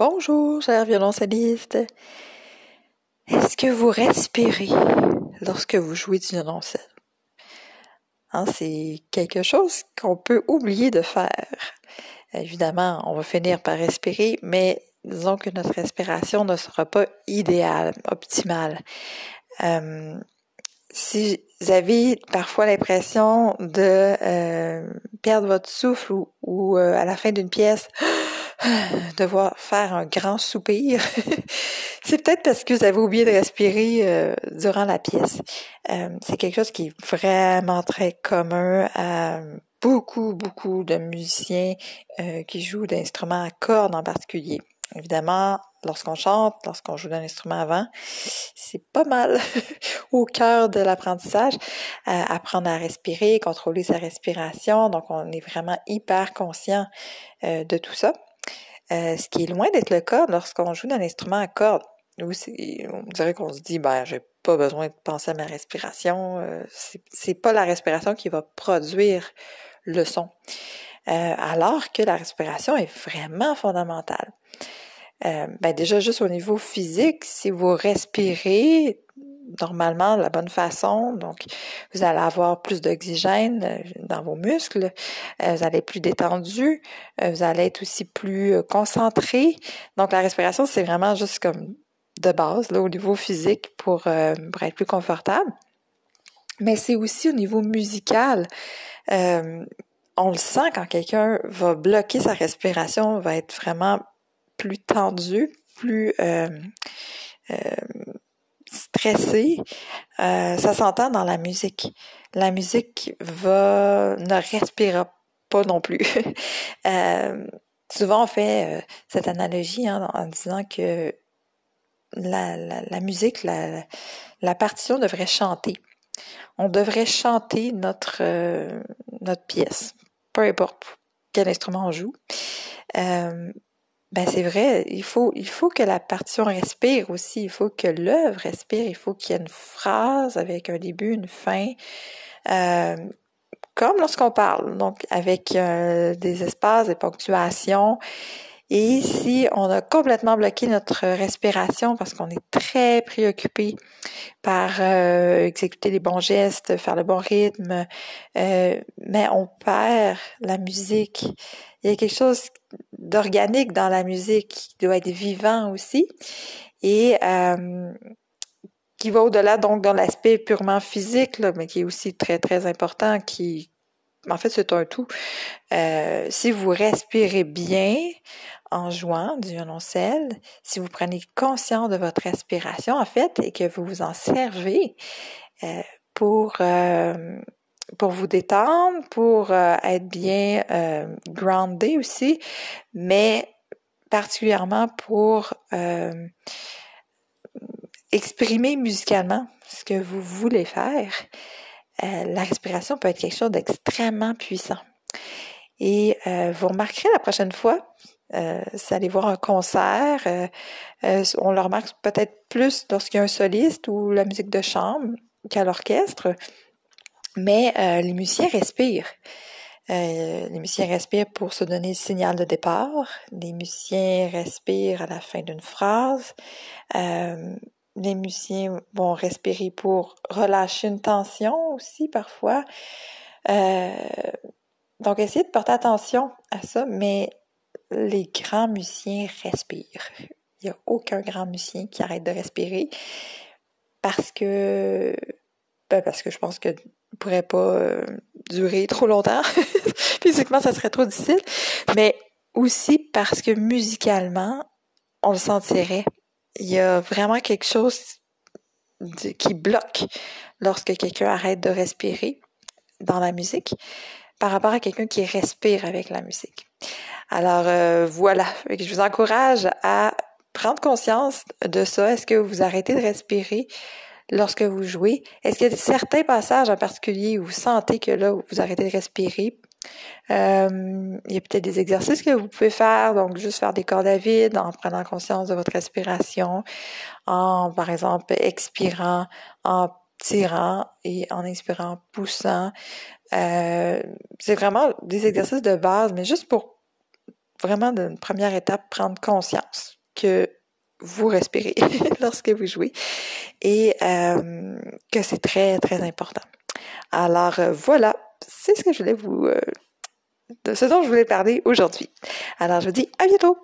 Bonjour, cher violoncelliste. Est-ce que vous respirez lorsque vous jouez du violoncelle? Hein, c'est quelque chose qu'on peut oublier de faire. Évidemment, on va finir par respirer, mais disons que notre respiration ne sera pas idéale, optimale. Euh, si vous avez parfois l'impression de euh, perdre votre souffle ou, euh, à la fin d'une pièce, devoir faire un grand soupir, c'est peut-être parce que vous avez oublié de respirer euh, durant la pièce. c'est quelque chose qui est vraiment très commun à beaucoup, beaucoup de musiciens qui jouent d'instruments à cordes en particulier. Évidemment, lorsqu'on chante, lorsqu'on joue d'un instrument avant, c'est pas mal au cœur de l'apprentissage. Euh, apprendre à respirer, contrôler sa respiration. Donc, on est vraiment hyper conscient euh, de tout ça. Euh, ce qui est loin d'être le cas lorsqu'on joue d'un instrument à cordes. Où on dirait qu'on se dit, ben, j'ai pas besoin de penser à ma respiration. c'est pas la respiration qui va produire le son. alors que la respiration est vraiment fondamentale. Euh, ben déjà juste au niveau physique, si vous respirez normalement de la bonne façon, donc vous allez avoir plus d'oxygène euh, dans vos muscles, euh, vous allez être plus détendu, vous allez être aussi plus concentré. Donc la respiration, c'est vraiment juste comme de base là, au niveau physique pour, pour être plus confortable. Mais c'est aussi au niveau musical. on le sent quand quelqu'un va bloquer sa respiration, va être vraiment plus tendu, plus euh, euh, euh, ça s'entend dans la musique. La musique ne respirera pas non plus. souvent on fait cette analogie hein, en disant que la, musique, la, partition devrait chanter. On devrait chanter notre pièce, peu importe quel instrument on joue. Ben c'est vrai, il faut il faut que la partition respire aussi, il faut que l'œuvre respire, il faut qu'il y ait une phrase avec un début, une fin, euh, comme lorsqu'on parle, donc avec euh, des espaces, des ponctuations. Et si on a complètement bloqué notre respiration parce qu'on est très préoccupé par euh, exécuter les bons gestes, faire le bon rythme, mais on perd la musique. Il y a quelque chose d'organique dans la musique qui doit être vivant aussi et euh, qui va au-delà donc dans l'aspect purement physique, là, mais qui est aussi très très important, qui en fait c'est un tout. Euh, si vous respirez bien en jouant du violoncelle, si vous prenez conscience de votre respiration en fait et que vous vous en servez euh, pour pour vous détendre, pour euh, être bien euh, groundé aussi, mais particulièrement pour euh, exprimer musicalement ce que vous voulez faire. la respiration peut être quelque chose d'extrêmement puissant. Et vous remarquerez la prochaine fois, euh, si allez voir un concert, on le remarque peut-être plus lorsqu'il y a un soliste ou la musique de chambre qu'à l'orchestre. Mais euh, les musiciens respirent. Euh, les musiciens respirent pour se donner le signal de départ. Les musiciens respirent à la fin d'une phrase. Euh, les musiciens vont respirer pour relâcher une tension aussi parfois. Donc, essayez de porter attention à ça, mais les grands musiciens respirent. Il n'y a aucun grand musicien qui arrête de respirer parce que ben parce que je pense que pourrait pas euh, durer trop longtemps. Physiquement, ça serait trop difficile. Mais aussi parce que musicalement, on le sentirait. Il y a vraiment quelque chose qui bloque lorsque quelqu'un arrête de respirer dans la musique par rapport à quelqu'un qui respire avec la musique. Alors euh, voilà, je vous encourage à prendre conscience de ça. Est-ce que vous arrêtez de respirer lorsque vous jouez? Est-ce qu'il y a certains passages en particulier où vous sentez que là, vous arrêtez de respirer? Euh, il y a peut-être des exercices que vous pouvez faire, donc juste faire des cordes à vide en prenant conscience de votre respiration, en par exemple expirant, en tirant et en inspirant, poussant. Euh, c'est vraiment des exercices de base, mais juste pour vraiment d'une première étape, prendre conscience que vous respirez lorsque vous jouez et euh, que c'est très, très important. Alors euh, voilà, c'est ce que je voulais vous... de ce dont je voulais parler aujourd'hui. Alors je vous dis à bientôt